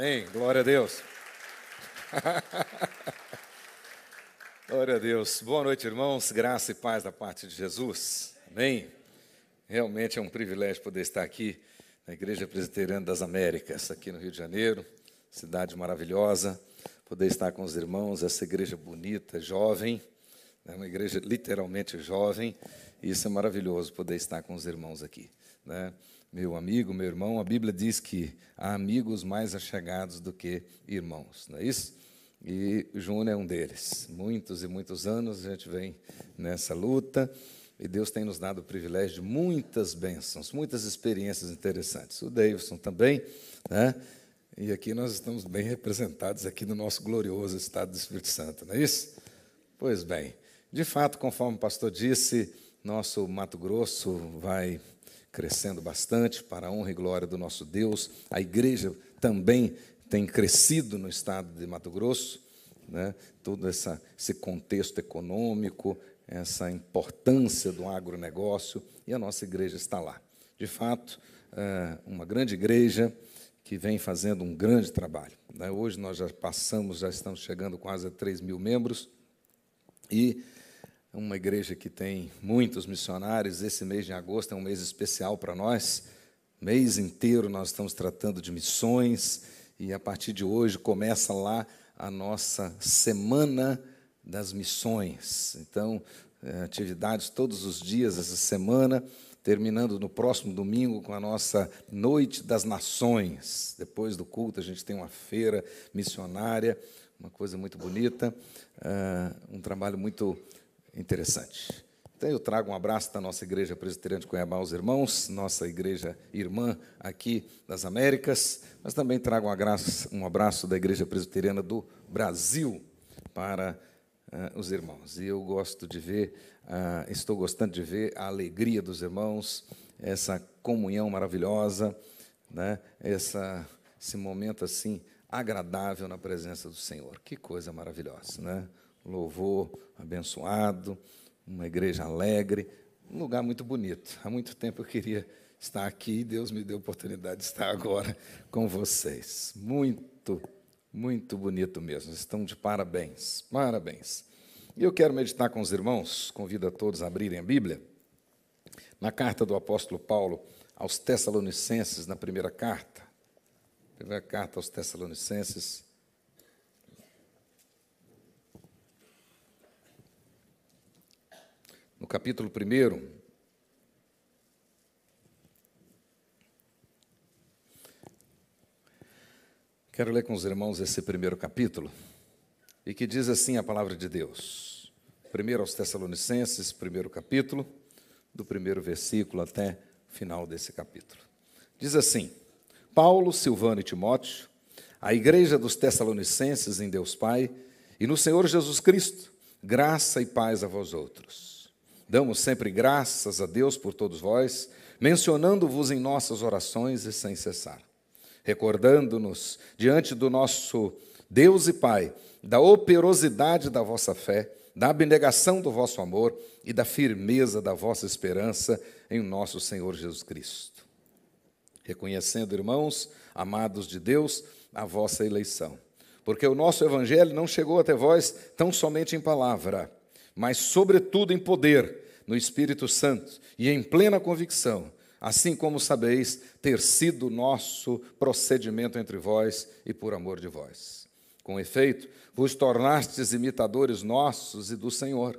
Amém. Glória a Deus. Glória a Deus. Boa noite, irmãos. Graça e paz da parte de Jesus. Amém. Realmente é um privilégio poder estar aqui na Igreja Presbiteriana das Américas, aqui no Rio de Janeiro, cidade maravilhosa. Poder estar com os irmãos, essa igreja bonita, jovem, é uma igreja literalmente jovem, isso é maravilhoso poder estar com os irmãos aqui. Né? Meu amigo, meu irmão, a Bíblia diz que há amigos mais achegados do que irmãos, não é isso? E Júnior é um deles. Muitos e muitos anos a gente vem nessa luta e Deus tem nos dado o privilégio de muitas bênçãos, muitas experiências interessantes. O Davidson também, né? E aqui nós estamos bem representados aqui no nosso glorioso estado do Espírito Santo, não é isso? Pois bem, de fato, conforme o pastor disse, nosso Mato Grosso vai crescendo bastante para a honra e glória do nosso Deus. A igreja também tem crescido no estado de Mato Grosso, né? todo essa, esse contexto econômico, essa importância do agronegócio, e a nossa igreja está lá. De fato, é uma grande igreja que vem fazendo um grande trabalho. Né? Hoje nós já passamos, já estamos chegando quase a 3 mil membros, e uma igreja que tem muitos missionários. Esse mês de agosto é um mês especial para nós. Mês inteiro nós estamos tratando de missões e a partir de hoje começa lá a nossa semana das missões. Então, é, atividades todos os dias essa semana, terminando no próximo domingo com a nossa Noite das Nações. Depois do culto, a gente tem uma feira missionária, uma coisa muito bonita, é, um trabalho muito interessante. Então, eu trago um abraço da nossa igreja presbiteriana de Cuiabá aos irmãos, nossa igreja irmã aqui das Américas, mas também trago um abraço, um abraço da igreja presbiteriana do Brasil para uh, os irmãos. E eu gosto de ver, uh, estou gostando de ver a alegria dos irmãos, essa comunhão maravilhosa, né? essa, esse momento assim agradável na presença do Senhor. Que coisa maravilhosa, né? Louvor abençoado, uma igreja alegre, um lugar muito bonito. Há muito tempo eu queria estar aqui e Deus me deu a oportunidade de estar agora com vocês. Muito, muito bonito mesmo. Estão de parabéns, parabéns. E eu quero meditar com os irmãos, convido a todos a abrirem a Bíblia, na carta do apóstolo Paulo aos Tessalonicenses, na primeira carta. Primeira carta aos Tessalonicenses, no capítulo 1. Quero ler com os irmãos esse primeiro capítulo, e que diz assim a palavra de Deus. Primeiro aos Tessalonicenses, primeiro capítulo, do primeiro versículo até o final desse capítulo. Diz assim: Paulo, Silvano e Timóteo, a igreja dos Tessalonicenses em Deus Pai e no Senhor Jesus Cristo, graça e paz a vós outros. Damos sempre graças a Deus por todos vós, mencionando-vos em nossas orações e sem cessar, recordando-nos diante do nosso Deus e Pai da operosidade da vossa fé, da abnegação do vosso amor e da firmeza da vossa esperança em nosso Senhor Jesus Cristo. Reconhecendo, irmãos, amados de Deus, a vossa eleição. Porque o nosso evangelho não chegou até vós tão somente em palavra, mas, sobretudo, em poder, no Espírito Santo e em plena convicção, assim como sabeis ter sido nosso procedimento entre vós e por amor de vós. Com efeito, vos tornastes imitadores nossos e do Senhor,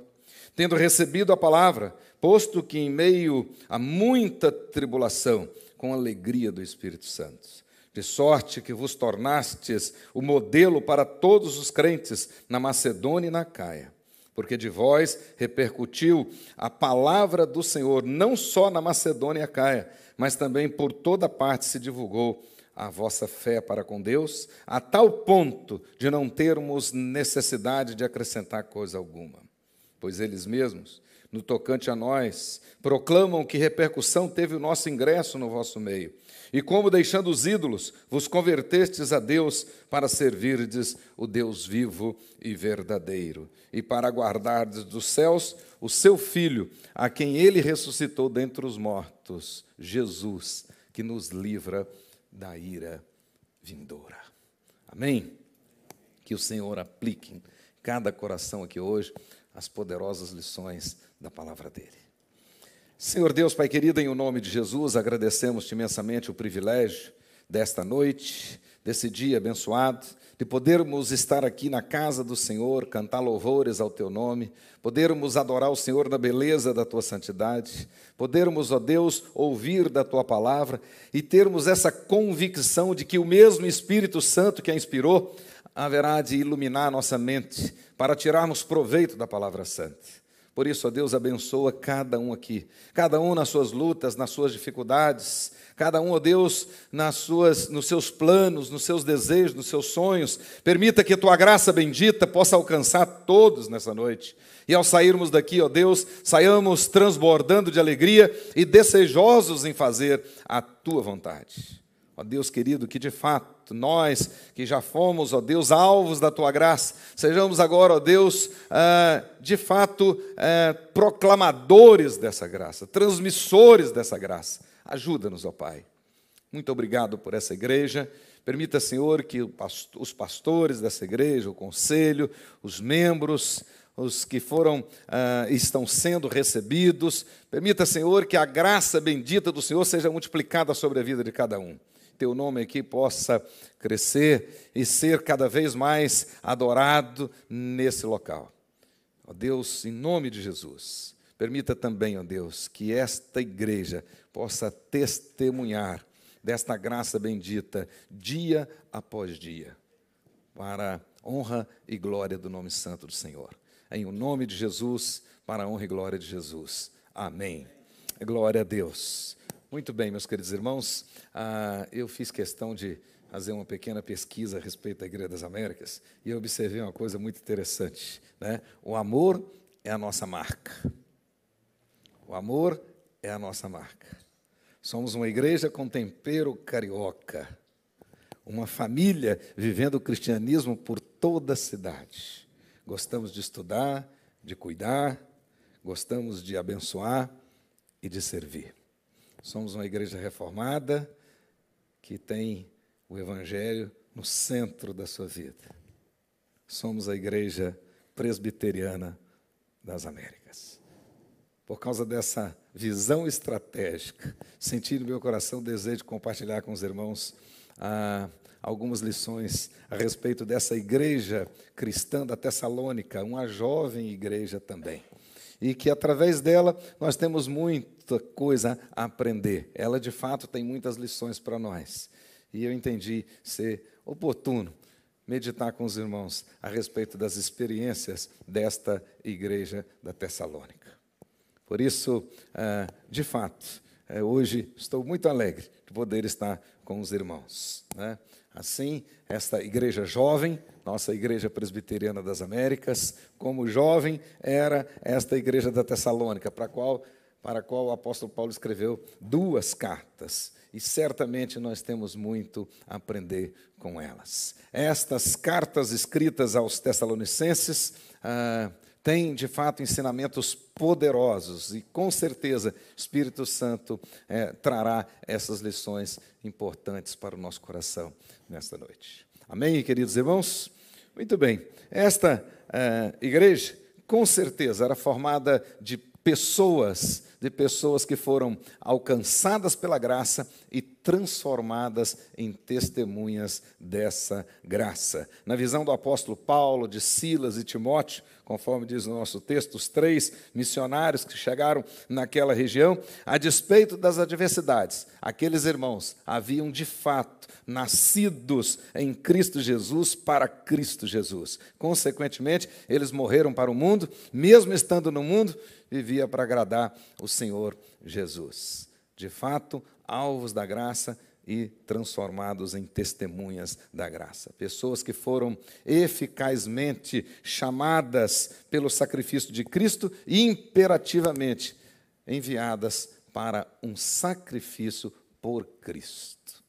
tendo recebido a palavra, posto que em meio a muita tribulação, com alegria do Espírito Santo de sorte que vos tornastes o modelo para todos os crentes na Macedônia e na Caia porque de vós repercutiu a palavra do Senhor, não só na Macedônia e Caia, mas também por toda parte se divulgou a vossa fé para com Deus, a tal ponto de não termos necessidade de acrescentar coisa alguma. Pois eles mesmos, no tocante a nós, proclamam que repercussão teve o nosso ingresso no vosso meio e como, deixando os ídolos, vos convertestes a Deus para servirdes o Deus vivo e verdadeiro, e para guardardes dos céus o seu Filho, a quem ele ressuscitou dentre os mortos, Jesus, que nos livra da ira vindoura. Amém? Que o Senhor aplique em cada coração aqui hoje as poderosas lições da palavra dele. Senhor Deus, Pai querido, em o nome de Jesus, agradecemos-te imensamente o privilégio desta noite, desse dia abençoado, de podermos estar aqui na casa do Senhor, cantar louvores ao teu nome, podermos adorar o Senhor na beleza da tua santidade, podermos, ó Deus, ouvir da tua palavra e termos essa convicção de que o mesmo Espírito Santo que a inspirou haverá de iluminar a nossa mente para tirarmos proveito da palavra santa. Por isso, ó Deus, abençoa cada um aqui, cada um nas suas lutas, nas suas dificuldades, cada um, ó Deus, nas suas, nos seus planos, nos seus desejos, nos seus sonhos. Permita que a tua graça bendita possa alcançar todos nessa noite. E ao sairmos daqui, ó Deus, saiamos transbordando de alegria e desejosos em fazer a tua vontade. Ó Deus querido, que de fato nós que já fomos, ó Deus, alvos da tua graça, sejamos agora, ó Deus, ah, de fato ah, proclamadores dessa graça, transmissores dessa graça. Ajuda-nos, ó Pai. Muito obrigado por essa igreja. Permita, Senhor, que os pastores dessa igreja, o conselho, os membros, os que foram ah, estão sendo recebidos, permita, Senhor, que a graça bendita do Senhor seja multiplicada sobre a vida de cada um teu nome aqui possa crescer e ser cada vez mais adorado nesse local. Ó Deus, em nome de Jesus, permita também, ó Deus, que esta igreja possa testemunhar desta graça bendita dia após dia, para honra e glória do nome santo do Senhor. Em o nome de Jesus, para a honra e glória de Jesus. Amém. Glória a Deus. Muito bem, meus queridos irmãos, ah, eu fiz questão de fazer uma pequena pesquisa a respeito da Igreja das Américas e eu observei uma coisa muito interessante. Né? O amor é a nossa marca. O amor é a nossa marca. Somos uma igreja com tempero carioca, uma família vivendo o cristianismo por toda a cidade. Gostamos de estudar, de cuidar, gostamos de abençoar e de servir. Somos uma igreja reformada que tem o Evangelho no centro da sua vida. Somos a igreja presbiteriana das Américas. Por causa dessa visão estratégica, senti no meu coração o desejo de compartilhar com os irmãos ah, algumas lições a respeito dessa igreja cristã da Tessalônica, uma jovem igreja também e que através dela nós temos muita coisa a aprender. Ela de fato tem muitas lições para nós. E eu entendi ser oportuno meditar com os irmãos a respeito das experiências desta igreja da Tessalônica. Por isso, ah, de fato, eh, hoje estou muito alegre de poder estar com os irmãos. Né? Assim, esta igreja jovem, nossa igreja presbiteriana das Américas, como jovem era esta igreja da Tessalônica, para a qual, para a qual o apóstolo Paulo escreveu duas cartas. E certamente nós temos muito a aprender com elas. Estas cartas escritas aos Tessalonicenses ah, têm, de fato, ensinamentos poderosos e, com certeza, Espírito Santo eh, trará essas lições importantes para o nosso coração nesta noite. Amém, queridos irmãos? Muito bem. Esta uh, igreja, com certeza, era formada de pessoas, de pessoas que foram alcançadas pela graça e transformadas em testemunhas dessa graça. Na visão do apóstolo Paulo, de Silas e Timóteo, conforme diz o nosso texto, os três missionários que chegaram naquela região, a despeito das adversidades, aqueles irmãos haviam de fato nascidos em Cristo Jesus para Cristo Jesus. Consequentemente, eles morreram para o mundo, mesmo estando no mundo, vivia para agradar o Senhor Jesus. De fato, alvos da graça e transformados em testemunhas da graça. Pessoas que foram eficazmente chamadas pelo sacrifício de Cristo e imperativamente enviadas para um sacrifício por Cristo.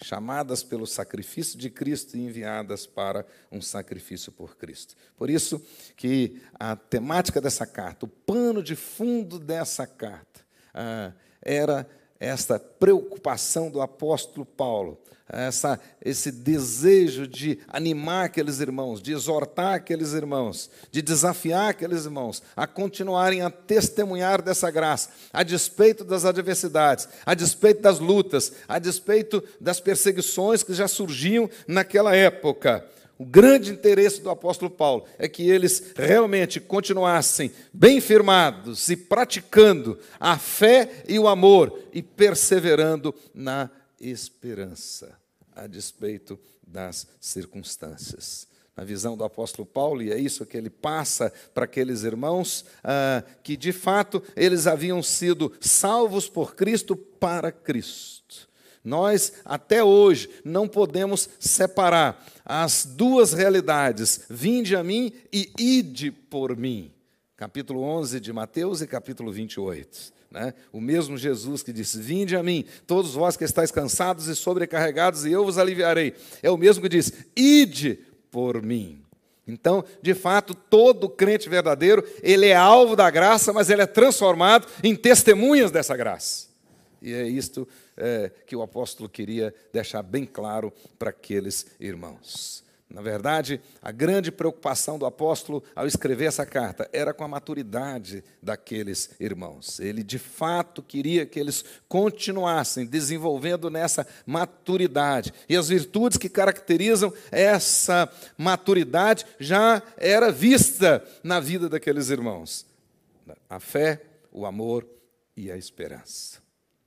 Chamadas pelo sacrifício de Cristo e enviadas para um sacrifício por Cristo. Por isso que a temática dessa carta, o pano de fundo dessa carta, ah, era esta preocupação do apóstolo Paulo, essa, esse desejo de animar aqueles irmãos, de exortar aqueles irmãos, de desafiar aqueles irmãos a continuarem a testemunhar dessa graça, a despeito das adversidades, a despeito das lutas, a despeito das perseguições que já surgiam naquela época. O grande interesse do apóstolo Paulo é que eles realmente continuassem bem firmados e praticando a fé e o amor e perseverando na esperança, a despeito das circunstâncias. Na visão do apóstolo Paulo, e é isso que ele passa para aqueles irmãos, ah, que de fato eles haviam sido salvos por Cristo para Cristo. Nós, até hoje, não podemos separar as duas realidades, vinde a mim e ide por mim. Capítulo 11 de Mateus e capítulo 28. Né? O mesmo Jesus que disse: Vinde a mim, todos vós que estáis cansados e sobrecarregados, e eu vos aliviarei. É o mesmo que diz: Ide por mim. Então, de fato, todo crente verdadeiro, ele é alvo da graça, mas ele é transformado em testemunhas dessa graça. E é isto é, que o apóstolo queria deixar bem claro para aqueles irmãos. Na verdade, a grande preocupação do apóstolo ao escrever essa carta era com a maturidade daqueles irmãos. Ele de fato queria que eles continuassem desenvolvendo nessa maturidade. E as virtudes que caracterizam essa maturidade já era vista na vida daqueles irmãos: a fé, o amor e a esperança.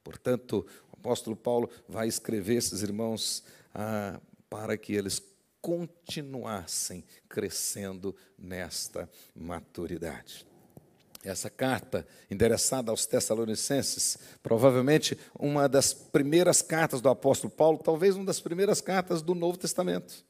Portanto, apóstolo Paulo vai escrever esses irmãos ah, para que eles continuassem crescendo nesta maturidade. Essa carta, endereçada aos Tessalonicenses, provavelmente uma das primeiras cartas do apóstolo Paulo, talvez uma das primeiras cartas do Novo Testamento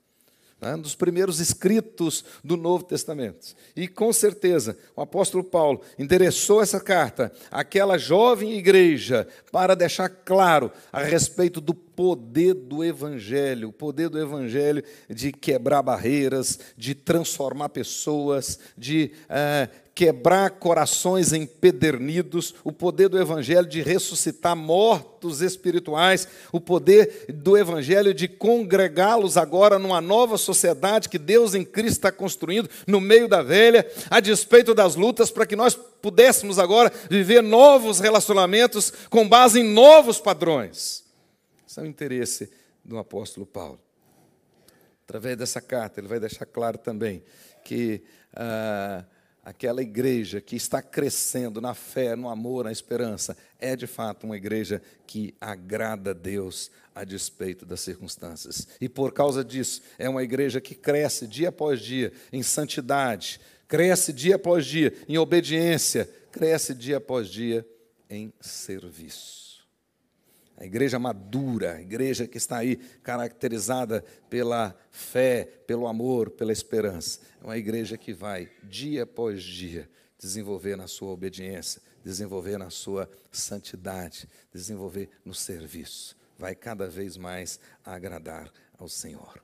né, dos primeiros escritos do Novo Testamento. E com certeza o apóstolo Paulo endereçou essa carta àquela jovem igreja para deixar claro a respeito do poder do Evangelho, o poder do Evangelho de quebrar barreiras, de transformar pessoas, de é, quebrar corações empedernidos, o poder do Evangelho de ressuscitar mortos espirituais, o poder do Evangelho de congregá-los agora numa nova sociedade que Deus em Cristo está construindo no meio da velha, a despeito das lutas, para que nós pudéssemos agora viver novos relacionamentos com base em novos padrões. Esse é o interesse do apóstolo Paulo. Através dessa carta, ele vai deixar claro também que ah, aquela igreja que está crescendo na fé, no amor, na esperança, é de fato uma igreja que agrada a Deus a despeito das circunstâncias. E por causa disso, é uma igreja que cresce dia após dia em santidade, cresce dia após dia em obediência, cresce dia após dia em serviço. A igreja madura, a igreja que está aí caracterizada pela fé, pelo amor, pela esperança. É uma igreja que vai, dia após dia, desenvolver na sua obediência, desenvolver na sua santidade, desenvolver no serviço. Vai cada vez mais agradar ao Senhor.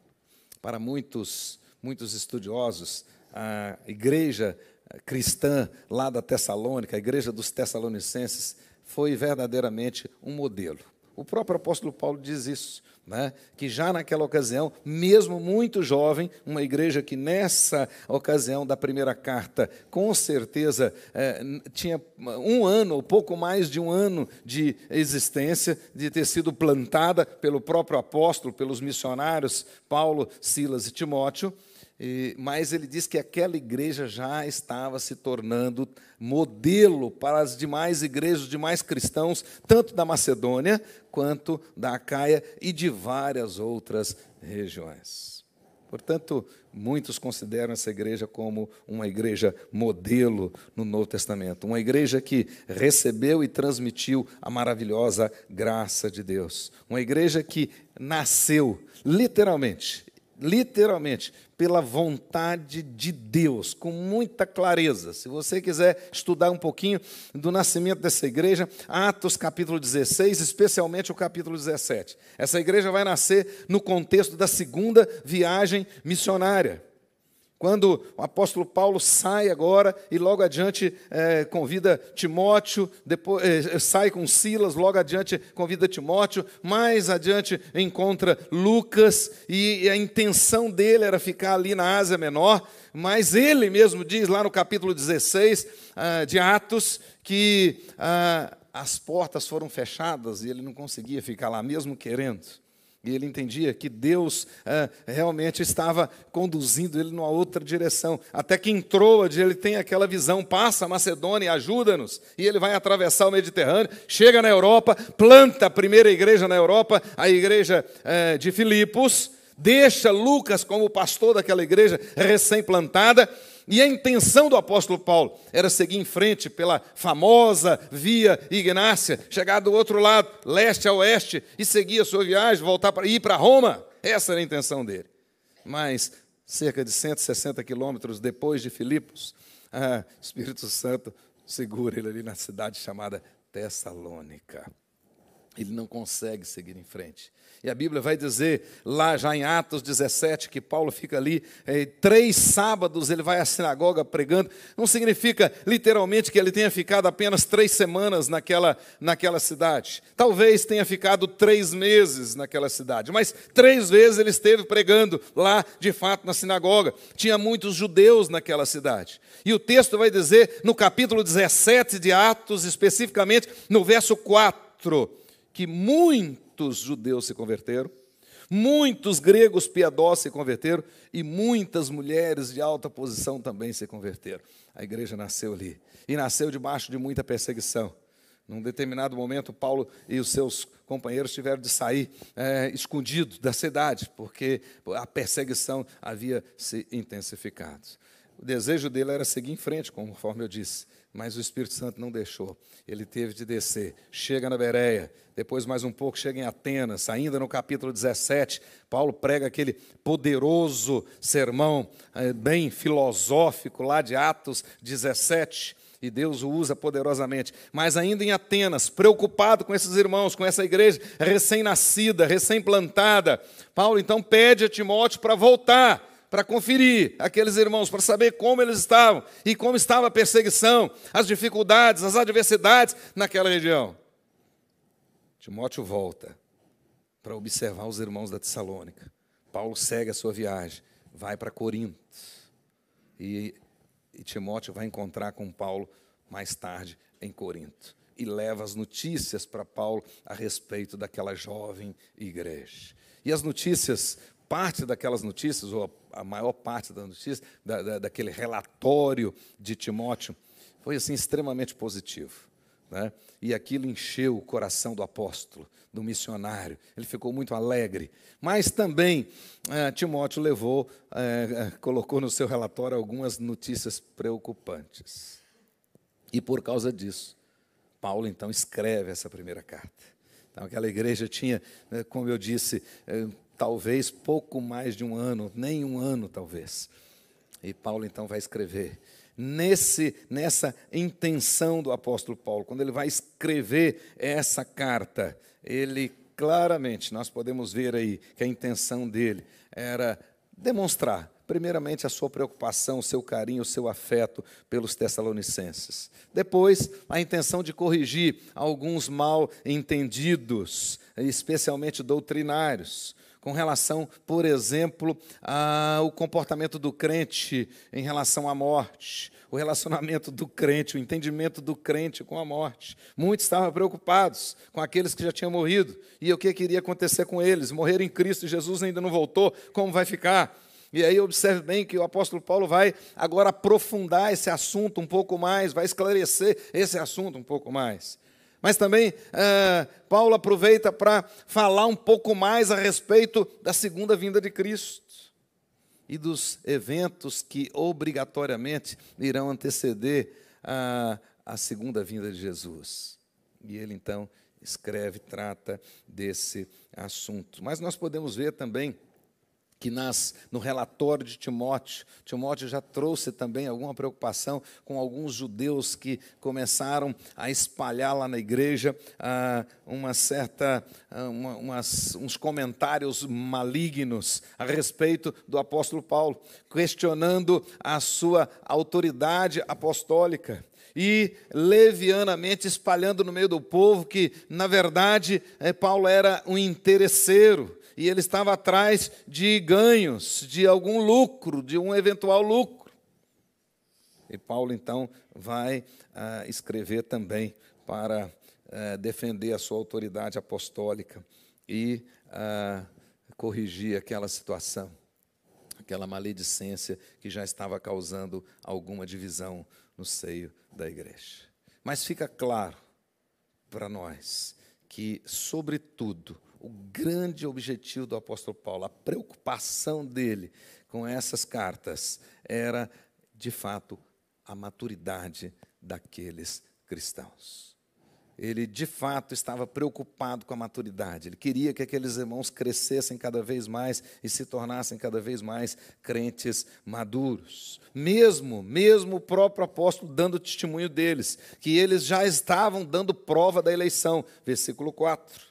Para muitos, muitos estudiosos, a igreja cristã lá da Tessalônica, a igreja dos Tessalonicenses, foi verdadeiramente um modelo o próprio apóstolo Paulo diz isso, né? que já naquela ocasião, mesmo muito jovem, uma igreja que nessa ocasião da primeira carta, com certeza é, tinha um ano, ou pouco mais de um ano de existência, de ter sido plantada pelo próprio apóstolo, pelos missionários Paulo, Silas e Timóteo, e, mas ele diz que aquela igreja já estava se tornando modelo para as demais igrejas, demais cristãos, tanto da Macedônia quanto da Acaia e de várias outras regiões. Portanto, muitos consideram essa igreja como uma igreja modelo no Novo Testamento, uma igreja que recebeu e transmitiu a maravilhosa graça de Deus, uma igreja que nasceu literalmente literalmente, pela vontade de Deus, com muita clareza. Se você quiser estudar um pouquinho do nascimento dessa igreja, Atos capítulo 16, especialmente o capítulo 17. Essa igreja vai nascer no contexto da segunda viagem missionária. Quando o apóstolo Paulo sai agora e logo adiante é, convida Timóteo, depois é, sai com Silas, logo adiante convida Timóteo, mais adiante encontra Lucas e a intenção dele era ficar ali na Ásia Menor, mas ele mesmo diz lá no capítulo 16 ah, de Atos que ah, as portas foram fechadas e ele não conseguia ficar lá, mesmo querendo. E ele entendia que Deus é, realmente estava conduzindo ele numa outra direção. Até que em Troade ele tem aquela visão: passa a Macedônia, ajuda-nos. E ele vai atravessar o Mediterrâneo, chega na Europa, planta a primeira igreja na Europa, a igreja é, de Filipos, deixa Lucas como pastor daquela igreja recém-plantada e a intenção do apóstolo Paulo era seguir em frente pela famosa via Ignácia, chegar do outro lado, leste a oeste, e seguir a sua viagem, voltar para ir para Roma. Essa era a intenção dele. Mas, cerca de 160 quilômetros depois de Filipos, ah, Espírito Santo segura ele ali na cidade chamada Tessalônica. Ele não consegue seguir em frente. E a Bíblia vai dizer, lá já em Atos 17, que Paulo fica ali é, três sábados, ele vai à sinagoga pregando. Não significa literalmente que ele tenha ficado apenas três semanas naquela, naquela cidade. Talvez tenha ficado três meses naquela cidade, mas três vezes ele esteve pregando lá, de fato, na sinagoga. Tinha muitos judeus naquela cidade. E o texto vai dizer, no capítulo 17 de Atos, especificamente no verso 4, que muito muitos judeus se converteram, muitos gregos piedosos se converteram e muitas mulheres de alta posição também se converteram. A igreja nasceu ali e nasceu debaixo de muita perseguição. Num determinado momento, Paulo e os seus companheiros tiveram de sair é, escondidos da cidade, porque a perseguição havia se intensificado. O desejo dele era seguir em frente, conforme eu disse mas o Espírito Santo não deixou. Ele teve de descer. Chega na Bereia, depois mais um pouco chega em Atenas, ainda no capítulo 17, Paulo prega aquele poderoso sermão, eh, bem filosófico, lá de Atos 17 e Deus o usa poderosamente. Mas ainda em Atenas, preocupado com esses irmãos, com essa igreja recém-nascida, recém-plantada, Paulo então pede a Timóteo para voltar para conferir aqueles irmãos, para saber como eles estavam e como estava a perseguição, as dificuldades, as adversidades naquela região. Timóteo volta para observar os irmãos da Tessalônica. Paulo segue a sua viagem, vai para Corinto. E, e Timóteo vai encontrar com Paulo mais tarde em Corinto. E leva as notícias para Paulo a respeito daquela jovem igreja. E as notícias parte daquelas notícias, ou a maior parte das notícias, da, da, daquele relatório de Timóteo, foi assim extremamente positivo. Né? E aquilo encheu o coração do apóstolo, do missionário. Ele ficou muito alegre. Mas também eh, Timóteo levou, eh, colocou no seu relatório algumas notícias preocupantes. E por causa disso, Paulo então escreve essa primeira carta. Então, aquela igreja tinha, né, como eu disse, talvez pouco mais de um ano, nem um ano talvez. E Paulo então vai escrever nesse nessa intenção do apóstolo Paulo, quando ele vai escrever essa carta, ele claramente nós podemos ver aí que a intenção dele era demonstrar primeiramente a sua preocupação, o seu carinho, o seu afeto pelos tessalonicenses. Depois, a intenção de corrigir alguns mal entendidos, especialmente doutrinários com relação, por exemplo, ao comportamento do crente em relação à morte, o relacionamento do crente, o entendimento do crente com a morte. Muitos estavam preocupados com aqueles que já tinham morrido e o que queria acontecer com eles. Morrer em Cristo e Jesus ainda não voltou, como vai ficar? E aí observe bem que o apóstolo Paulo vai agora aprofundar esse assunto um pouco mais, vai esclarecer esse assunto um pouco mais. Mas também uh, Paulo aproveita para falar um pouco mais a respeito da segunda vinda de Cristo e dos eventos que obrigatoriamente irão anteceder a, a segunda vinda de Jesus. E ele então escreve, trata desse assunto. Mas nós podemos ver também que nas, no relatório de Timóteo, Timóteo já trouxe também alguma preocupação com alguns judeus que começaram a espalhar lá na igreja ah, uma certa, ah, uma, umas, uns comentários malignos a respeito do apóstolo Paulo, questionando a sua autoridade apostólica e levianamente espalhando no meio do povo que, na verdade, eh, Paulo era um interesseiro e ele estava atrás de ganhos, de algum lucro, de um eventual lucro. E Paulo, então, vai ah, escrever também para ah, defender a sua autoridade apostólica e ah, corrigir aquela situação, aquela maledicência que já estava causando alguma divisão no seio da igreja. Mas fica claro para nós que, sobretudo, o grande objetivo do apóstolo Paulo, a preocupação dele com essas cartas era, de fato, a maturidade daqueles cristãos. Ele, de fato, estava preocupado com a maturidade. Ele queria que aqueles irmãos crescessem cada vez mais e se tornassem cada vez mais crentes maduros. Mesmo, mesmo o próprio apóstolo dando testemunho deles, que eles já estavam dando prova da eleição. Versículo 4.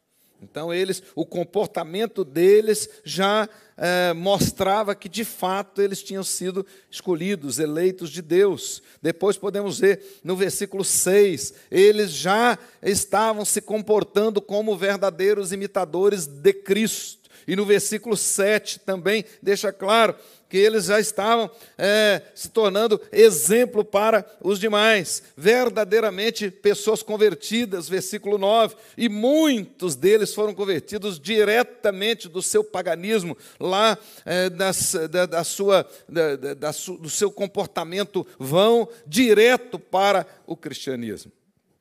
Então, eles, o comportamento deles já é, mostrava que, de fato, eles tinham sido escolhidos, eleitos de Deus. Depois podemos ver no versículo 6, eles já estavam se comportando como verdadeiros imitadores de Cristo. E no versículo 7 também deixa claro que eles já estavam é, se tornando exemplo para os demais, verdadeiramente pessoas convertidas, versículo 9, e muitos deles foram convertidos diretamente do seu paganismo, lá é, das, da, da, sua, da, da, do seu comportamento vão direto para o cristianismo.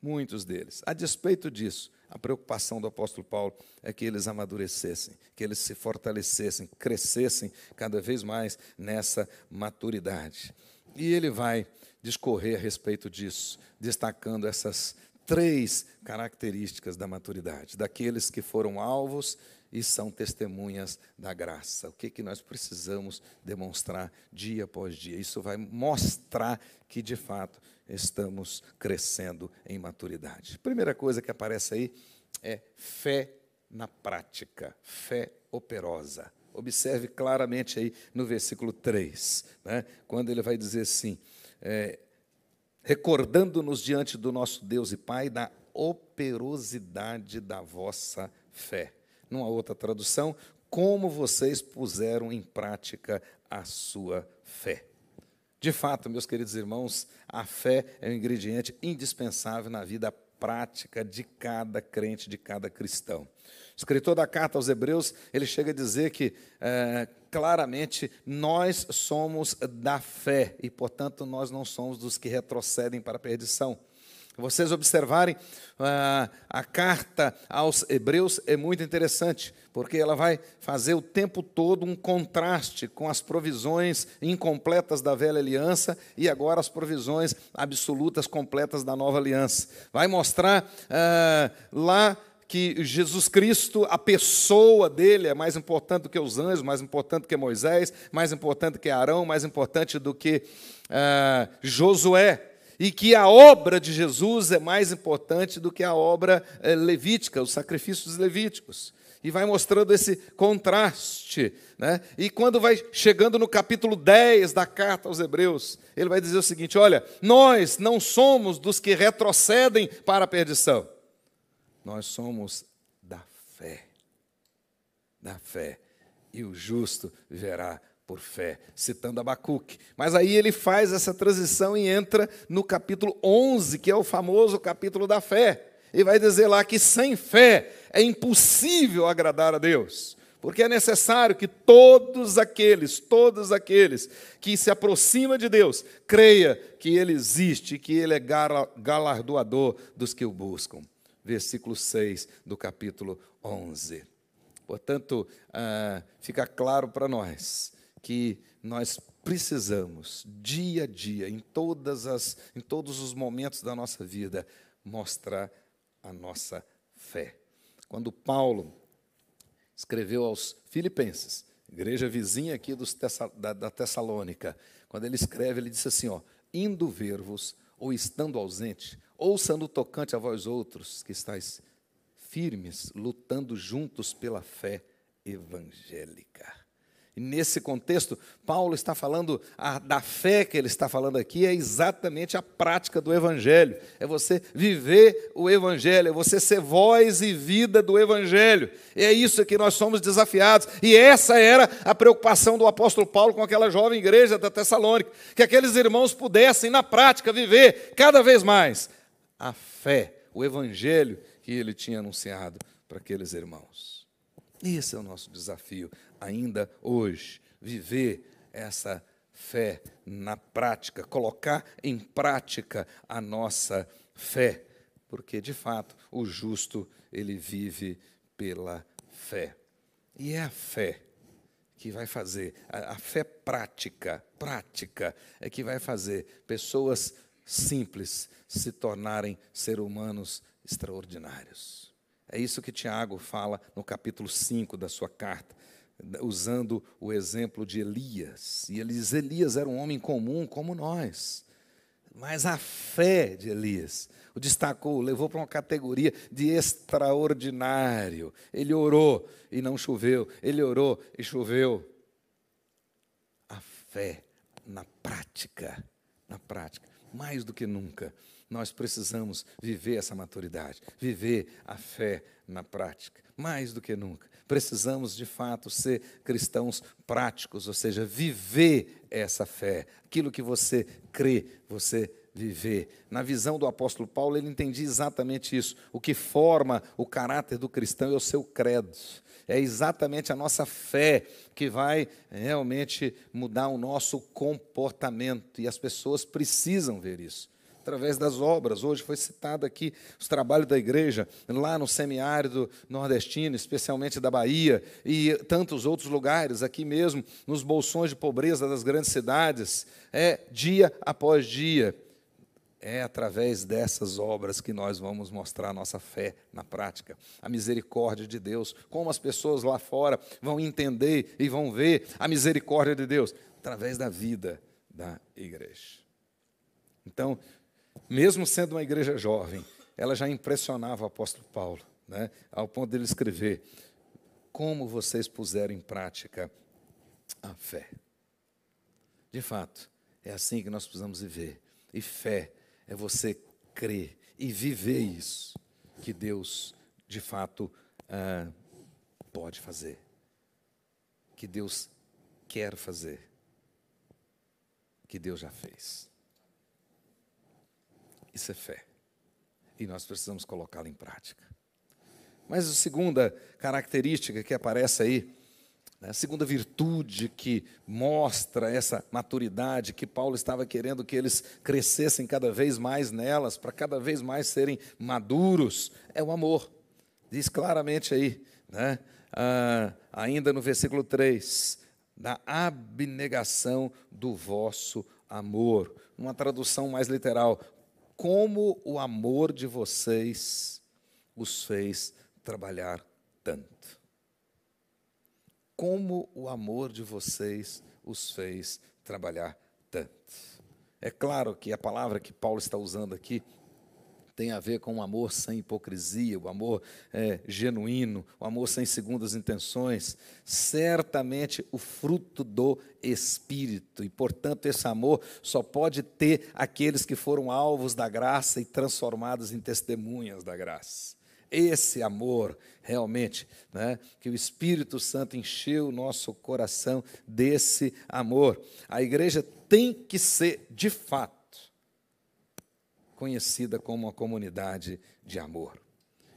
Muitos deles. A despeito disso, a preocupação do apóstolo Paulo é que eles amadurecessem, que eles se fortalecessem, crescessem cada vez mais nessa maturidade. E ele vai discorrer a respeito disso, destacando essas três características da maturidade, daqueles que foram alvos e são testemunhas da graça. O que, que nós precisamos demonstrar dia após dia? Isso vai mostrar que, de fato, estamos crescendo em maturidade. Primeira coisa que aparece aí é fé na prática, fé operosa. Observe claramente aí no versículo 3, né, quando ele vai dizer assim: é, recordando-nos diante do nosso Deus e Pai da operosidade da vossa fé. Numa outra tradução, como vocês puseram em prática a sua fé. De fato, meus queridos irmãos, a fé é um ingrediente indispensável na vida prática de cada crente, de cada cristão. O escritor da carta aos Hebreus, ele chega a dizer que, é, claramente, nós somos da fé e, portanto, nós não somos dos que retrocedem para a perdição vocês observarem, ah, a carta aos Hebreus é muito interessante, porque ela vai fazer o tempo todo um contraste com as provisões incompletas da velha aliança e agora as provisões absolutas, completas da nova aliança. Vai mostrar ah, lá que Jesus Cristo, a pessoa dele, é mais importante do que os anjos, mais importante do que Moisés, mais importante do que Arão, mais importante do que ah, Josué e que a obra de Jesus é mais importante do que a obra eh, levítica, os sacrifícios levíticos. E vai mostrando esse contraste. Né? E quando vai chegando no capítulo 10 da carta aos Hebreus, ele vai dizer o seguinte: olha, nós não somos dos que retrocedem para a perdição, nós somos da fé. Da fé. E o justo verá por fé, citando Abacuque. Mas aí ele faz essa transição e entra no capítulo 11, que é o famoso capítulo da fé. E vai dizer lá que sem fé é impossível agradar a Deus. Porque é necessário que todos aqueles, todos aqueles que se aproximam de Deus, creia que Ele existe, que Ele é galardoador dos que o buscam. Versículo 6 do capítulo 11. Portanto, ah, fica claro para nós que nós precisamos, dia a dia, em, todas as, em todos os momentos da nossa vida, mostrar a nossa fé. Quando Paulo escreveu aos Filipenses, igreja vizinha aqui dos da, da Tessalônica. Quando ele escreve, ele disse assim: ó, indo ver-vos, ou estando ausente, ouça no tocante a vós outros, que estáis firmes, lutando juntos pela fé evangélica. E nesse contexto, Paulo está falando a, da fé que ele está falando aqui, é exatamente a prática do Evangelho. É você viver o Evangelho, é você ser voz e vida do Evangelho. E é isso que nós somos desafiados. E essa era a preocupação do apóstolo Paulo com aquela jovem igreja da Tessalônica, que aqueles irmãos pudessem, na prática, viver cada vez mais a fé, o Evangelho que ele tinha anunciado para aqueles irmãos. Esse é o nosso desafio ainda hoje, viver essa fé na prática, colocar em prática a nossa fé, porque de fato o justo ele vive pela fé. E é a fé que vai fazer, a, a fé prática, prática, é que vai fazer pessoas simples se tornarem ser humanos extraordinários. É isso que Tiago fala no capítulo 5 da sua carta usando o exemplo de Elias. E ele diz: Elias era um homem comum como nós. Mas a fé de Elias o destacou, levou para uma categoria de extraordinário. Ele orou e não choveu, ele orou e choveu. A fé na prática, na prática, mais do que nunca, nós precisamos viver essa maturidade, viver a fé na prática, mais do que nunca. Precisamos, de fato, ser cristãos práticos, ou seja, viver essa fé. Aquilo que você crê, você viver. Na visão do apóstolo Paulo, ele entendia exatamente isso. O que forma o caráter do cristão é o seu credo. É exatamente a nossa fé que vai realmente mudar o nosso comportamento. E as pessoas precisam ver isso através das obras. Hoje foi citado aqui os trabalhos da igreja lá no semiárido nordestino, especialmente da Bahia, e tantos outros lugares, aqui mesmo, nos bolsões de pobreza das grandes cidades. É dia após dia. É através dessas obras que nós vamos mostrar a nossa fé na prática, a misericórdia de Deus, como as pessoas lá fora vão entender e vão ver a misericórdia de Deus, através da vida da igreja. Então, mesmo sendo uma igreja jovem, ela já impressionava o apóstolo Paulo, né? ao ponto dele escrever: Como vocês puseram em prática a fé. De fato, é assim que nós precisamos viver. E fé é você crer e viver isso que Deus, de fato, ah, pode fazer, que Deus quer fazer, que Deus já fez. Isso é fé. E nós precisamos colocá-la em prática. Mas a segunda característica que aparece aí, né, a segunda virtude que mostra essa maturidade que Paulo estava querendo que eles crescessem cada vez mais nelas, para cada vez mais serem maduros, é o amor. Diz claramente aí, né, ah, ainda no versículo 3, da abnegação do vosso amor. Uma tradução mais literal, como o amor de vocês os fez trabalhar tanto. Como o amor de vocês os fez trabalhar tanto. É claro que a palavra que Paulo está usando aqui tem a ver com o amor sem hipocrisia, o amor é, genuíno, o amor sem segundas intenções. Certamente o fruto do Espírito. E, portanto, esse amor só pode ter aqueles que foram alvos da graça e transformados em testemunhas da graça. Esse amor, realmente, né, que o Espírito Santo encheu o nosso coração desse amor. A igreja tem que ser, de fato, conhecida como uma comunidade de amor.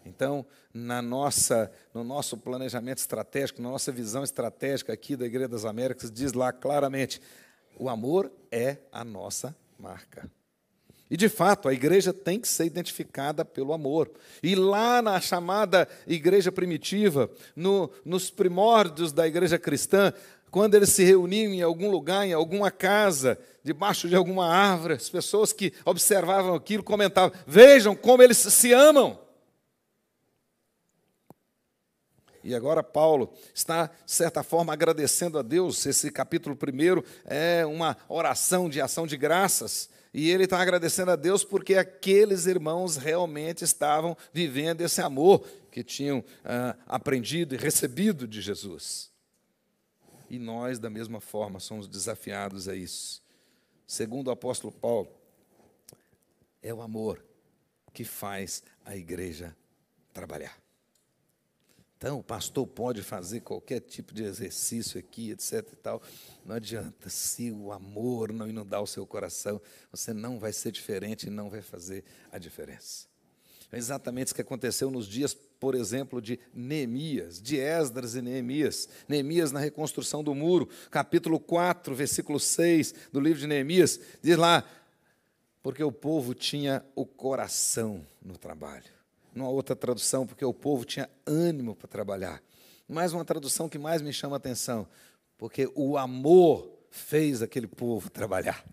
Então, na nossa, no nosso planejamento estratégico, na nossa visão estratégica aqui da Igreja das Américas, diz lá claramente: o amor é a nossa marca. E de fato, a igreja tem que ser identificada pelo amor. E lá na chamada igreja primitiva, no, nos primórdios da igreja cristã, quando eles se reuniam em algum lugar, em alguma casa, debaixo de alguma árvore, as pessoas que observavam aquilo comentavam: Vejam como eles se amam. E agora Paulo está, de certa forma, agradecendo a Deus. Esse capítulo primeiro é uma oração de ação de graças. E ele está agradecendo a Deus porque aqueles irmãos realmente estavam vivendo esse amor que tinham ah, aprendido e recebido de Jesus. E nós, da mesma forma, somos desafiados a isso. Segundo o apóstolo Paulo, é o amor que faz a igreja trabalhar. Então, o pastor pode fazer qualquer tipo de exercício aqui, etc. e tal. Não adianta. Se o amor não inundar o seu coração, você não vai ser diferente e não vai fazer a diferença. É exatamente isso que aconteceu nos dias, por exemplo, de Neemias, de Esdras e Neemias. Neemias na reconstrução do muro, capítulo 4, versículo 6 do livro de Neemias, diz lá: porque o povo tinha o coração no trabalho numa outra tradução, porque o povo tinha ânimo para trabalhar. Mais uma tradução que mais me chama a atenção, porque o amor fez aquele povo trabalhar.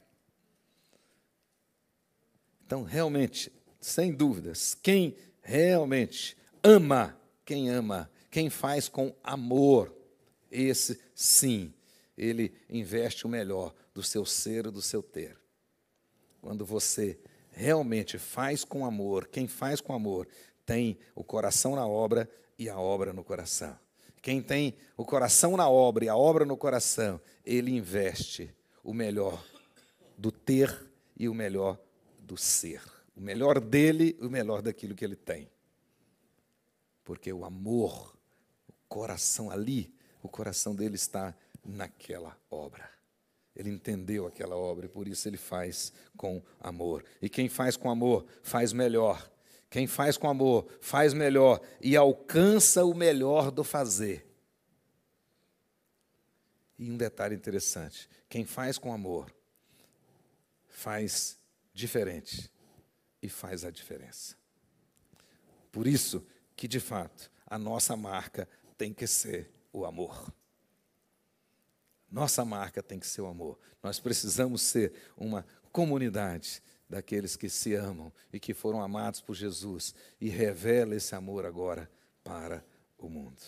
Então, realmente, sem dúvidas, quem realmente ama, quem ama, quem faz com amor, esse sim, ele investe o melhor do seu ser e do seu ter. Quando você realmente faz com amor, quem faz com amor, tem o coração na obra e a obra no coração. Quem tem o coração na obra e a obra no coração, ele investe o melhor do ter e o melhor do ser. O melhor dele e o melhor daquilo que ele tem. Porque o amor, o coração ali, o coração dele está naquela obra. Ele entendeu aquela obra e por isso ele faz com amor. E quem faz com amor, faz melhor quem faz com amor, faz melhor e alcança o melhor do fazer. E um detalhe interessante: quem faz com amor, faz diferente e faz a diferença. Por isso que, de fato, a nossa marca tem que ser o amor. Nossa marca tem que ser o amor. Nós precisamos ser uma comunidade daqueles que se amam e que foram amados por Jesus e revela esse amor agora para o mundo.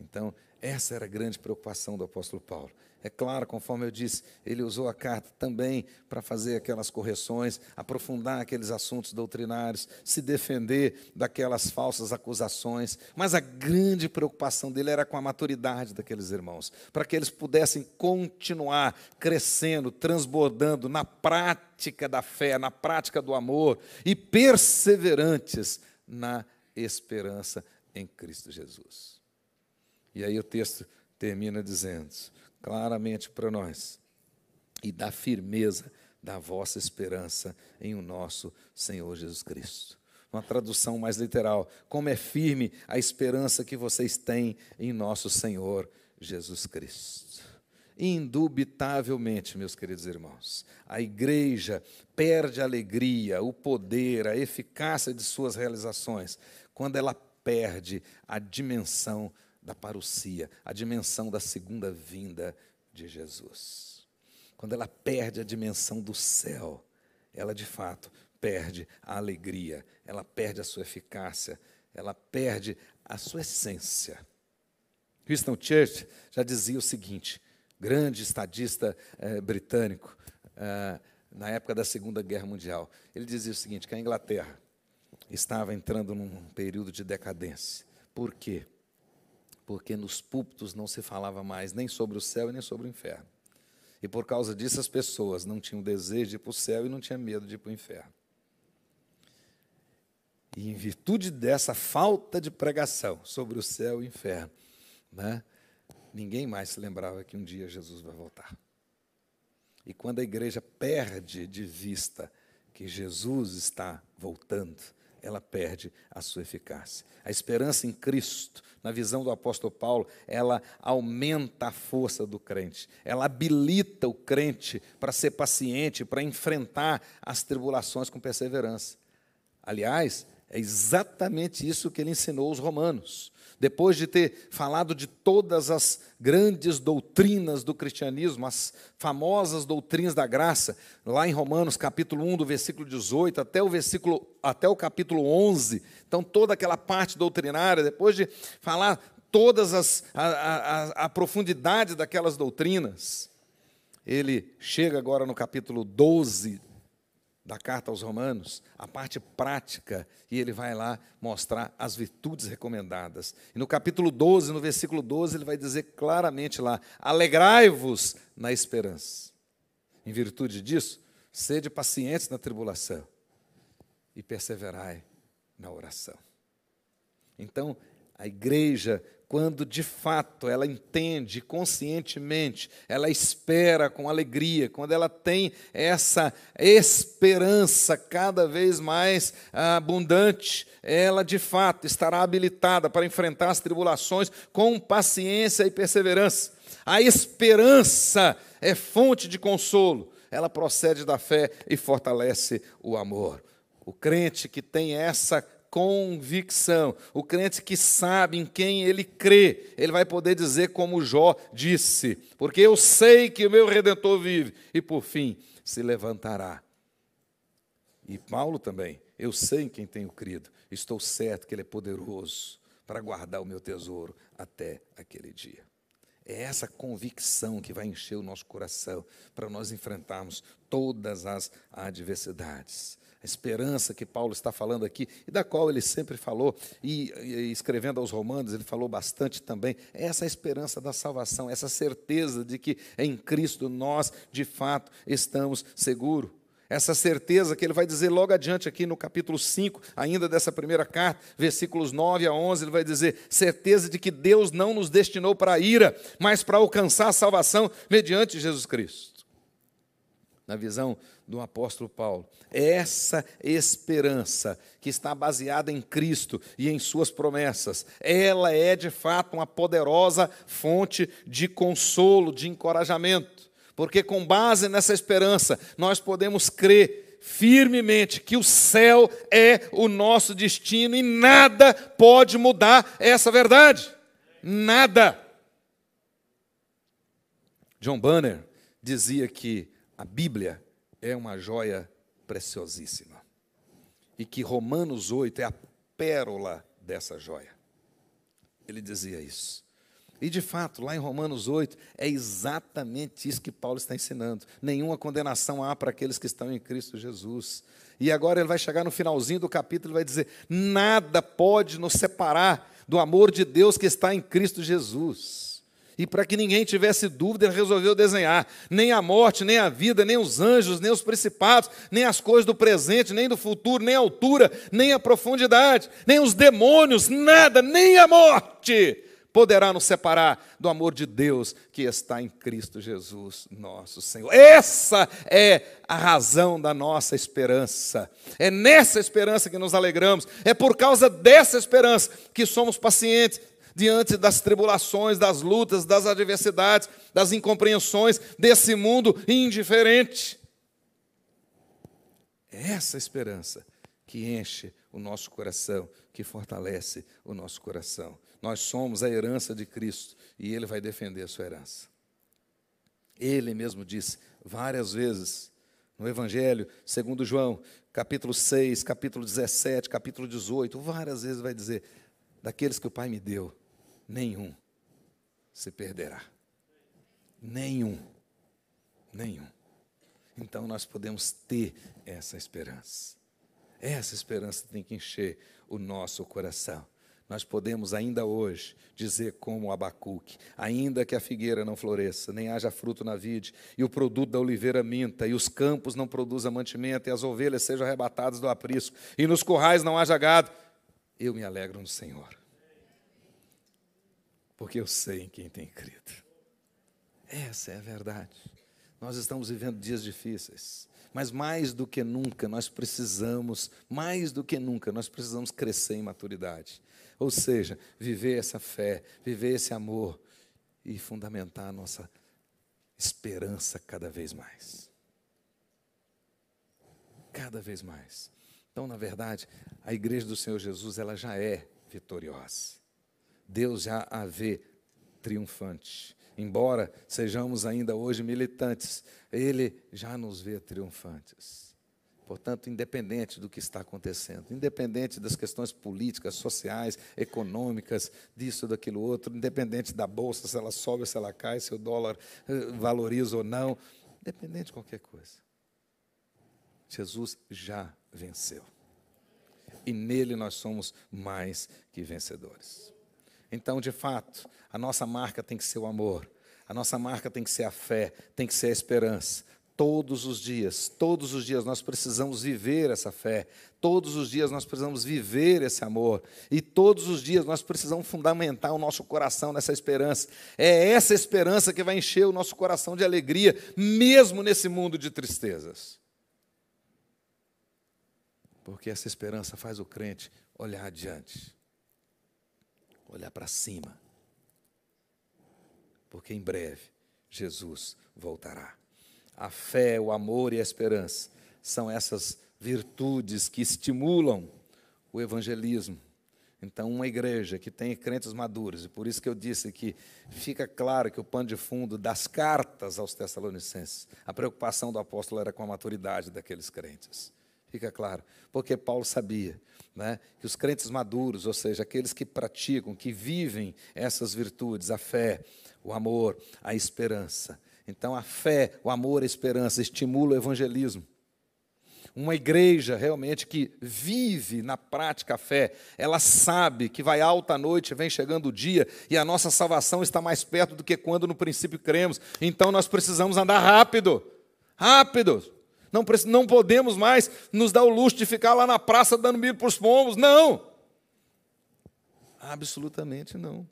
Então, essa era a grande preocupação do apóstolo Paulo. É claro, conforme eu disse, ele usou a carta também para fazer aquelas correções, aprofundar aqueles assuntos doutrinários, se defender daquelas falsas acusações, mas a grande preocupação dele era com a maturidade daqueles irmãos, para que eles pudessem continuar crescendo, transbordando na prática da fé, na prática do amor e perseverantes na esperança em Cristo Jesus. E aí o texto termina dizendo: claramente para nós e da firmeza da vossa esperança em o nosso Senhor Jesus Cristo. Uma tradução mais literal: como é firme a esperança que vocês têm em nosso Senhor Jesus Cristo. Indubitavelmente, meus queridos irmãos, a igreja perde a alegria, o poder, a eficácia de suas realizações quando ela perde a dimensão da parousia, a dimensão da segunda vinda de Jesus. Quando ela perde a dimensão do céu, ela de fato perde a alegria, ela perde a sua eficácia, ela perde a sua essência. Winston Churchill já dizia o seguinte, grande estadista eh, britânico, eh, na época da Segunda Guerra Mundial, ele dizia o seguinte, que a Inglaterra estava entrando num período de decadência. Por quê? Porque nos púlpitos não se falava mais nem sobre o céu e nem sobre o inferno. E por causa disso as pessoas não tinham desejo de ir para o céu e não tinham medo de ir para o inferno. E em virtude dessa falta de pregação sobre o céu e o inferno, né, ninguém mais se lembrava que um dia Jesus vai voltar. E quando a igreja perde de vista que Jesus está voltando, ela perde a sua eficácia. A esperança em Cristo, na visão do apóstolo Paulo, ela aumenta a força do crente, ela habilita o crente para ser paciente, para enfrentar as tribulações com perseverança. Aliás, é exatamente isso que ele ensinou aos romanos depois de ter falado de todas as grandes doutrinas do cristianismo, as famosas doutrinas da graça, lá em Romanos capítulo 1, do versículo 18 até o versículo até o capítulo 11, então toda aquela parte doutrinária, depois de falar todas as a, a, a profundidade daquelas doutrinas. Ele chega agora no capítulo 12 da carta aos Romanos, a parte prática, e ele vai lá mostrar as virtudes recomendadas. E no capítulo 12, no versículo 12, ele vai dizer claramente lá: alegrai-vos na esperança. Em virtude disso, sede pacientes na tribulação e perseverai na oração. Então, a igreja quando de fato ela entende conscientemente, ela espera com alegria, quando ela tem essa esperança cada vez mais abundante, ela de fato estará habilitada para enfrentar as tribulações com paciência e perseverança. A esperança é fonte de consolo, ela procede da fé e fortalece o amor. O crente que tem essa convicção. O crente que sabe em quem ele crê, ele vai poder dizer como Jó disse: Porque eu sei que o meu redentor vive, e por fim se levantará. E Paulo também: Eu sei em quem tenho crido, estou certo que ele é poderoso para guardar o meu tesouro até aquele dia. É essa convicção que vai encher o nosso coração para nós enfrentarmos todas as adversidades esperança que Paulo está falando aqui, e da qual ele sempre falou, e, e, escrevendo aos Romanos, ele falou bastante também, é essa esperança da salvação, essa certeza de que em Cristo nós, de fato, estamos seguros. Essa certeza que ele vai dizer logo adiante aqui no capítulo 5, ainda dessa primeira carta, versículos 9 a 11, ele vai dizer: certeza de que Deus não nos destinou para a ira, mas para alcançar a salvação mediante Jesus Cristo. Na visão do apóstolo Paulo. É essa esperança que está baseada em Cristo e em Suas promessas, ela é de fato uma poderosa fonte de consolo, de encorajamento, porque com base nessa esperança nós podemos crer firmemente que o céu é o nosso destino e nada pode mudar essa verdade. Nada. John Banner dizia que a Bíblia é uma joia preciosíssima. E que Romanos 8 é a pérola dessa joia. Ele dizia isso. E de fato, lá em Romanos 8, é exatamente isso que Paulo está ensinando. Nenhuma condenação há para aqueles que estão em Cristo Jesus. E agora ele vai chegar no finalzinho do capítulo e vai dizer: nada pode nos separar do amor de Deus que está em Cristo Jesus. E para que ninguém tivesse dúvida, resolveu desenhar nem a morte, nem a vida, nem os anjos, nem os principados, nem as coisas do presente, nem do futuro, nem a altura, nem a profundidade, nem os demônios, nada, nem a morte poderá nos separar do amor de Deus que está em Cristo Jesus, nosso Senhor. Essa é a razão da nossa esperança. É nessa esperança que nos alegramos. É por causa dessa esperança que somos pacientes diante das tribulações, das lutas, das adversidades, das incompreensões desse mundo indiferente. É essa esperança que enche o nosso coração, que fortalece o nosso coração. Nós somos a herança de Cristo e Ele vai defender a sua herança. Ele mesmo disse várias vezes no Evangelho, segundo João, capítulo 6, capítulo 17, capítulo 18, várias vezes vai dizer: daqueles que o Pai me deu, nenhum se perderá. Nenhum. Nenhum. Então nós podemos ter essa esperança. Essa esperança tem que encher o nosso coração. Nós podemos ainda hoje dizer como Abacuque, ainda que a figueira não floresça, nem haja fruto na vide, e o produto da oliveira minta, e os campos não produzam mantimento, e as ovelhas sejam arrebatadas do aprisco, e nos currais não haja gado, eu me alegro no Senhor porque eu sei em quem tem crido. Essa é a verdade. Nós estamos vivendo dias difíceis, mas mais do que nunca nós precisamos, mais do que nunca nós precisamos crescer em maturidade. Ou seja, viver essa fé, viver esse amor e fundamentar a nossa esperança cada vez mais. Cada vez mais. Então, na verdade, a igreja do Senhor Jesus, ela já é vitoriosa. Deus já a vê triunfante. Embora sejamos ainda hoje militantes, Ele já nos vê triunfantes. Portanto, independente do que está acontecendo, independente das questões políticas, sociais, econômicas, disso, daquilo outro, independente da bolsa, se ela sobe, se ela cai, se o dólar eh, valoriza ou não, independente de qualquer coisa. Jesus já venceu. E nele nós somos mais que vencedores. Então, de fato, a nossa marca tem que ser o amor, a nossa marca tem que ser a fé, tem que ser a esperança. Todos os dias, todos os dias nós precisamos viver essa fé, todos os dias nós precisamos viver esse amor, e todos os dias nós precisamos fundamentar o nosso coração nessa esperança. É essa esperança que vai encher o nosso coração de alegria, mesmo nesse mundo de tristezas. Porque essa esperança faz o crente olhar adiante, olhar para cima. Porque em breve Jesus voltará. A fé, o amor e a esperança são essas virtudes que estimulam o evangelismo. Então, uma igreja que tem crentes maduros, e por isso que eu disse que fica claro que o pano de fundo das cartas aos Tessalonicenses, a preocupação do apóstolo era com a maturidade daqueles crentes. Fica claro, porque Paulo sabia né, que os crentes maduros, ou seja, aqueles que praticam, que vivem essas virtudes, a fé, o amor, a esperança, então, a fé, o amor, a esperança estimula o evangelismo. Uma igreja realmente que vive na prática a fé, ela sabe que vai alta a noite, vem chegando o dia e a nossa salvação está mais perto do que quando no princípio cremos. Então nós precisamos andar rápido, rápido. Não, não podemos mais nos dar o luxo de ficar lá na praça dando milho para os pombos. Não! Absolutamente não.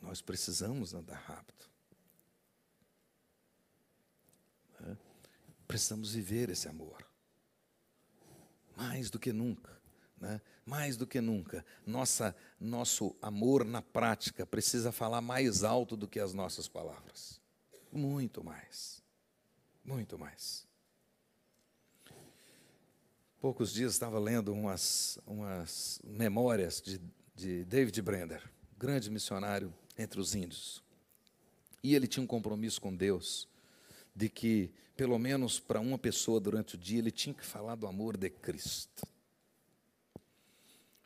Nós precisamos andar rápido. Né? Precisamos viver esse amor. Mais do que nunca. Né? Mais do que nunca. Nossa, nosso amor na prática precisa falar mais alto do que as nossas palavras. Muito mais. Muito mais. Poucos dias estava lendo umas, umas memórias de, de David Brender, grande missionário entre os índios. E ele tinha um compromisso com Deus de que, pelo menos para uma pessoa durante o dia, ele tinha que falar do amor de Cristo.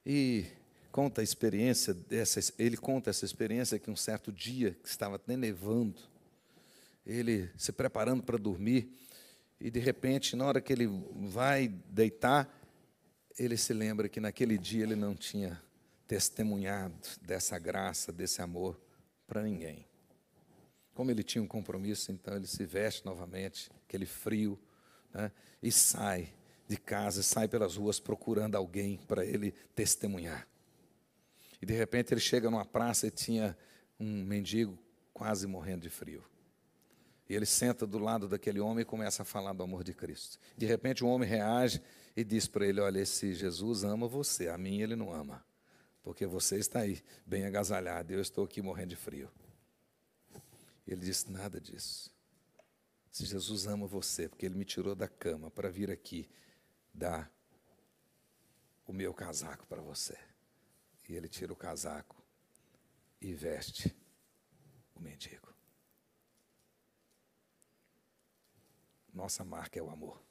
E conta a experiência dessa, ele conta essa experiência que um certo dia que estava nevando, ele se preparando para dormir e de repente, na hora que ele vai deitar, ele se lembra que naquele dia ele não tinha testemunhado dessa graça, desse amor para ninguém. Como ele tinha um compromisso, então ele se veste novamente, aquele frio, né, e sai de casa, sai pelas ruas procurando alguém para ele testemunhar. E de repente ele chega numa praça e tinha um mendigo quase morrendo de frio. E ele senta do lado daquele homem e começa a falar do amor de Cristo. De repente o homem reage e diz para ele: Olha, esse Jesus ama você, a mim ele não ama porque você está aí, bem agasalhado, e eu estou aqui morrendo de frio. Ele disse: nada disso. Se Jesus ama você, porque ele me tirou da cama para vir aqui dar o meu casaco para você. E ele tira o casaco e veste o mendigo. Nossa marca é o amor.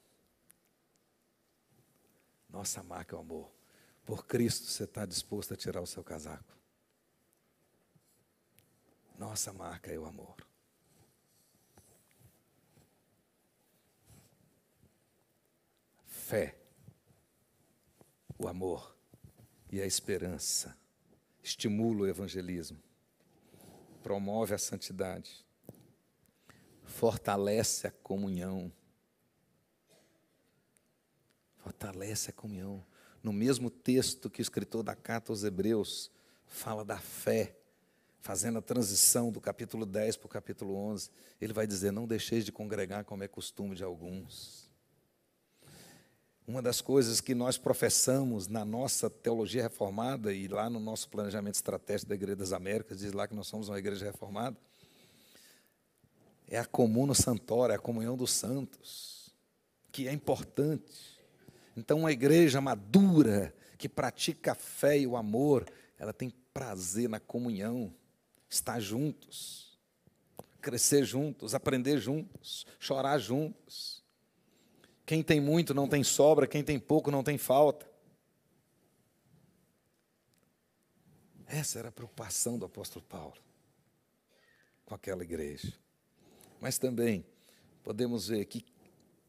Nossa marca é o amor. Por Cristo você está disposto a tirar o seu casaco. Nossa marca é o amor. Fé, o amor e a esperança estimula o evangelismo, promove a santidade, fortalece a comunhão. Fortalece a comunhão no mesmo texto que o escritor da carta aos Hebreus fala da fé, fazendo a transição do capítulo 10 para o capítulo 11, ele vai dizer: Não deixeis de congregar como é costume de alguns. Uma das coisas que nós professamos na nossa teologia reformada e lá no nosso planejamento estratégico da Igreja das Américas, diz lá que nós somos uma igreja reformada, é a comuna santora, é a comunhão dos santos, que é importante. Então, uma igreja madura, que pratica a fé e o amor, ela tem prazer na comunhão, estar juntos, crescer juntos, aprender juntos, chorar juntos. Quem tem muito não tem sobra, quem tem pouco não tem falta. Essa era a preocupação do apóstolo Paulo com aquela igreja. Mas também podemos ver que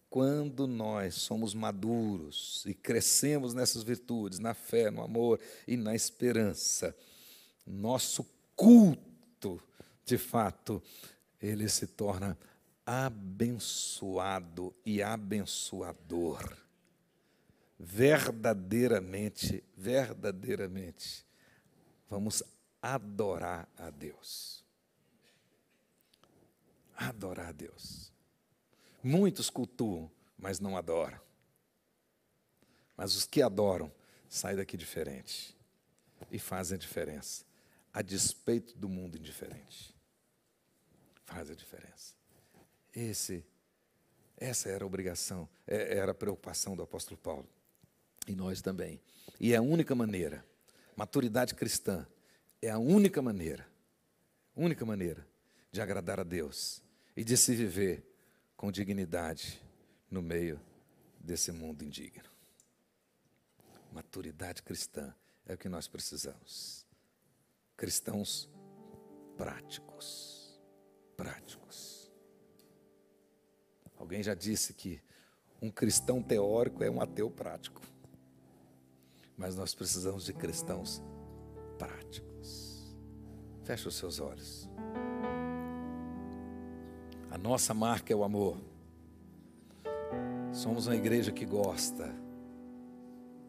quando nós somos maduros e crescemos nessas virtudes, na fé, no amor e na esperança, nosso culto, de fato, ele se torna abençoado e abençoador. Verdadeiramente, verdadeiramente, vamos adorar a Deus. Adorar a Deus. Muitos cultuam, mas não adoram. Mas os que adoram saem daqui diferente e fazem a diferença, a despeito do mundo indiferente. Faz a diferença. Esse, essa era a obrigação, é, era a preocupação do apóstolo Paulo. E nós também. E é a única maneira, maturidade cristã, é a única maneira, única maneira de agradar a Deus e de se viver com dignidade no meio desse mundo indigno. Maturidade cristã é o que nós precisamos. Cristãos práticos. Práticos. Alguém já disse que um cristão teórico é um ateu prático. Mas nós precisamos de cristãos práticos. Feche os seus olhos. A nossa marca é o amor. Somos uma igreja que gosta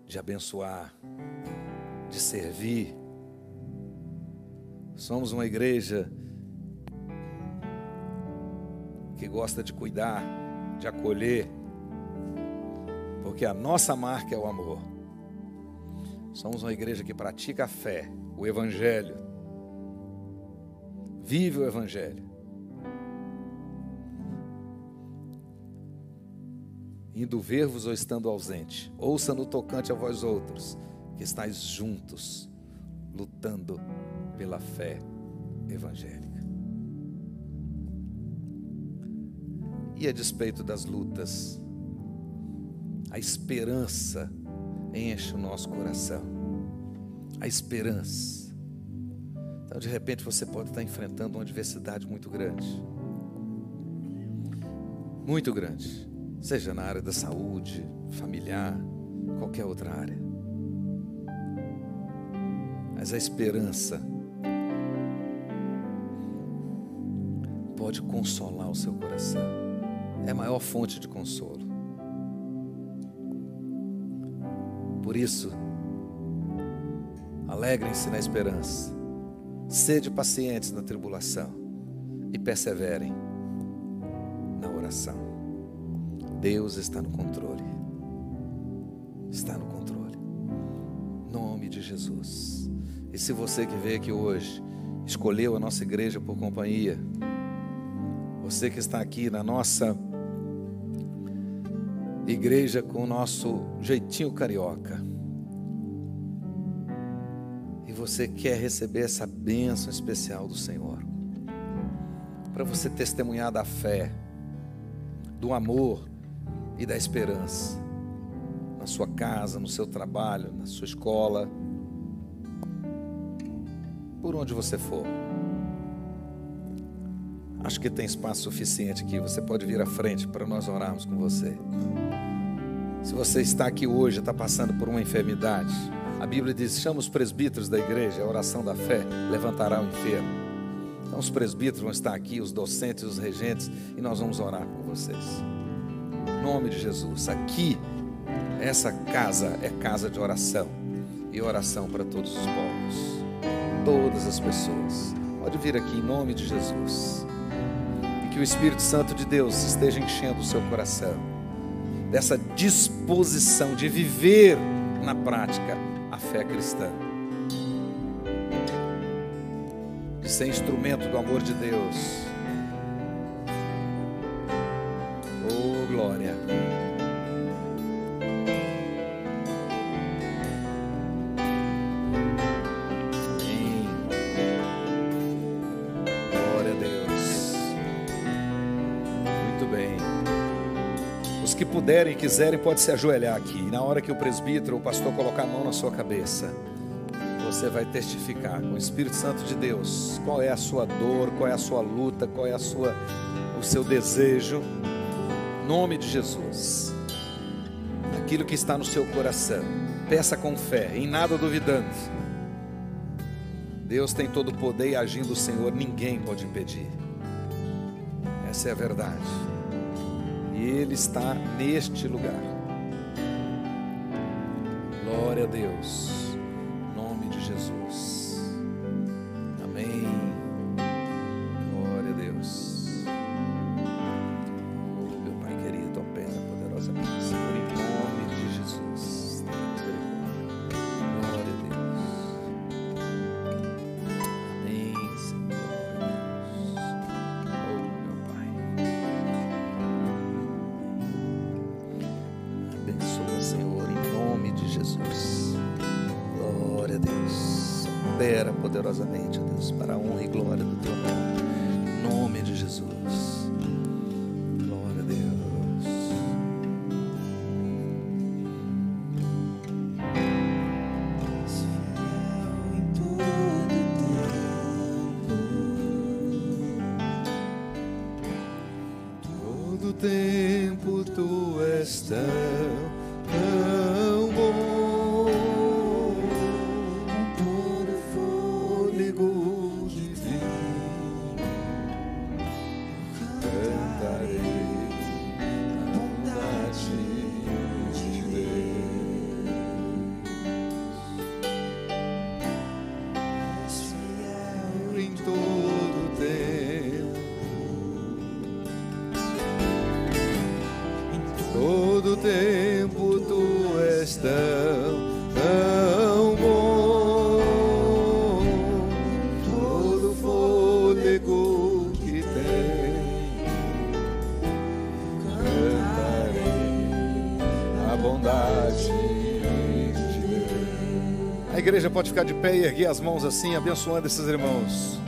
de abençoar, de servir. Somos uma igreja que gosta de cuidar, de acolher, porque a nossa marca é o amor. Somos uma igreja que pratica a fé, o Evangelho, vive o Evangelho. Indo ver-vos ou estando ausente. Ouça no tocante a vós outros, que estáis juntos, lutando pela fé evangélica. E a despeito das lutas, a esperança enche o nosso coração. A esperança. Então, de repente, você pode estar enfrentando uma adversidade muito grande. Muito grande seja na área da saúde, familiar, qualquer outra área. Mas a esperança pode consolar o seu coração. É a maior fonte de consolo. Por isso, alegrem-se na esperança, sede pacientes na tribulação e perseverem na oração. Deus está no controle. Está no controle. Nome de Jesus. E se você que veio aqui hoje escolheu a nossa igreja por companhia, você que está aqui na nossa igreja com o nosso jeitinho carioca, e você quer receber essa bênção especial do Senhor, para você testemunhar da fé, do amor, e da esperança. Na sua casa, no seu trabalho, na sua escola, por onde você for. Acho que tem espaço suficiente aqui. Você pode vir à frente para nós orarmos com você. Se você está aqui hoje, está passando por uma enfermidade, a Bíblia diz: chama os presbíteros da igreja, a oração da fé levantará o enfermo. Então, os presbíteros vão estar aqui, os docentes, os regentes, e nós vamos orar com vocês nome de Jesus. Aqui, essa casa é casa de oração e oração para todos os povos, todas as pessoas. Pode vir aqui em nome de Jesus. E que o Espírito Santo de Deus esteja enchendo o seu coração dessa disposição de viver na prática a fé cristã. De ser instrumento do amor de Deus que puderem e quiserem, pode se ajoelhar aqui. E na hora que o presbítero ou o pastor colocar a mão na sua cabeça, você vai testificar com o Espírito Santo de Deus qual é a sua dor, qual é a sua luta, qual é a sua, o seu desejo. Nome de Jesus. Aquilo que está no seu coração. Peça com fé, em nada duvidando. Deus tem todo o poder e agindo o Senhor, ninguém pode impedir. Essa é a verdade. E Ele está neste lugar. Glória a Deus. Tu pode ficar de pé e erguer as mãos assim, abençoando esses irmãos.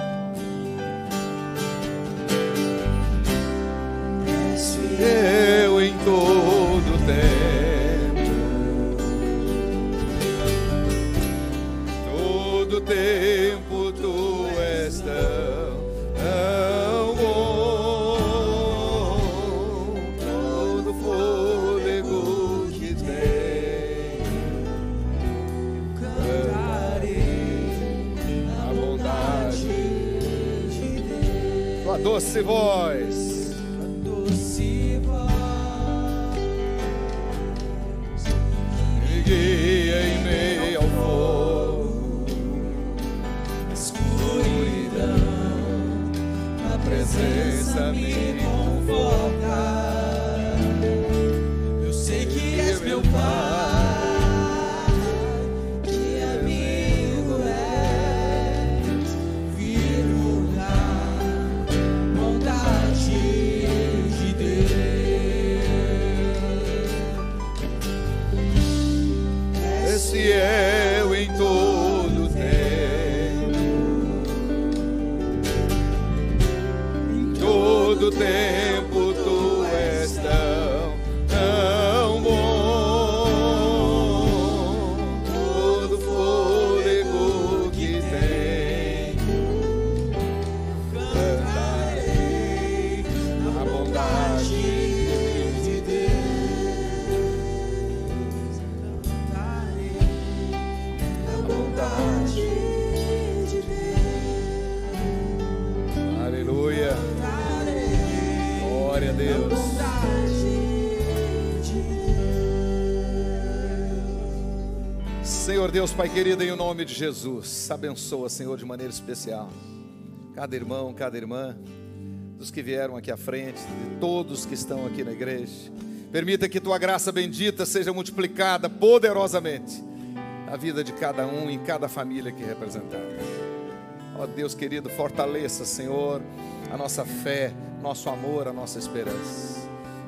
Senhor Deus, Pai querido, em nome de Jesus, abençoa, Senhor, de maneira especial. Cada irmão, cada irmã, dos que vieram aqui à frente, de todos que estão aqui na igreja. Permita que tua graça bendita seja multiplicada poderosamente na vida de cada um, em cada família aqui representada. Ó Deus querido, fortaleça, Senhor, a nossa fé, nosso amor, a nossa esperança.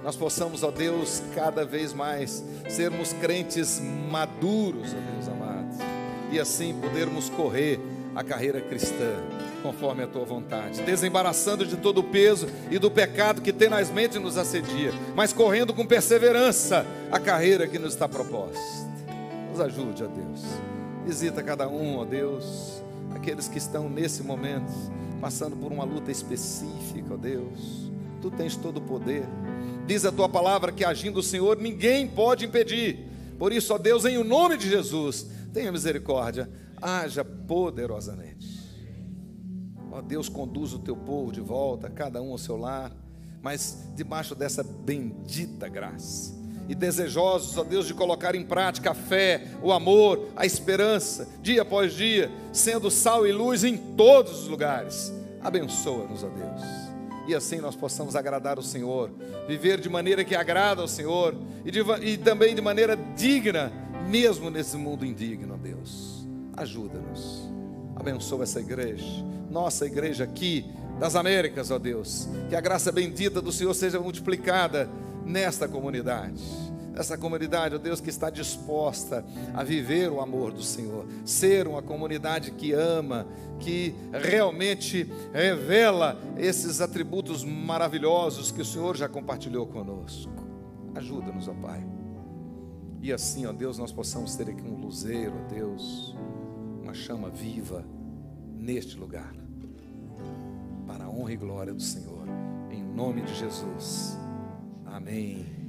Nós possamos, ó Deus, cada vez mais sermos crentes maduros, ó Deus amado, e assim podermos correr a carreira cristã conforme a tua vontade, desembaraçando de todo o peso e do pecado que tenazmente nos assedia, mas correndo com perseverança a carreira que nos está proposta. Nos ajude, ó Deus. Visita cada um, ó Deus, aqueles que estão nesse momento passando por uma luta específica, ó Deus. Tu tens todo o poder. Diz a tua palavra que agindo o Senhor ninguém pode impedir. Por isso, ó Deus, em o nome de Jesus, tenha misericórdia, haja poderosamente. Ó Deus, conduz o teu povo de volta, cada um ao seu lar, mas debaixo dessa bendita graça. E desejosos, ó Deus, de colocar em prática a fé, o amor, a esperança, dia após dia, sendo sal e luz em todos os lugares. Abençoa-nos, ó Deus. E assim nós possamos agradar o Senhor, viver de maneira que agrada ao Senhor e, de, e também de maneira digna, mesmo nesse mundo indigno, Deus. Ajuda-nos. Abençoa essa igreja, nossa igreja aqui das Américas, ó Deus. Que a graça bendita do Senhor seja multiplicada nesta comunidade. Essa comunidade, ó Deus, que está disposta a viver o amor do Senhor, ser uma comunidade que ama, que realmente revela esses atributos maravilhosos que o Senhor já compartilhou conosco. Ajuda-nos, ó Pai. E assim, ó Deus, nós possamos ter aqui um luzeiro, ó Deus, uma chama viva neste lugar, para a honra e glória do Senhor, em nome de Jesus. Amém.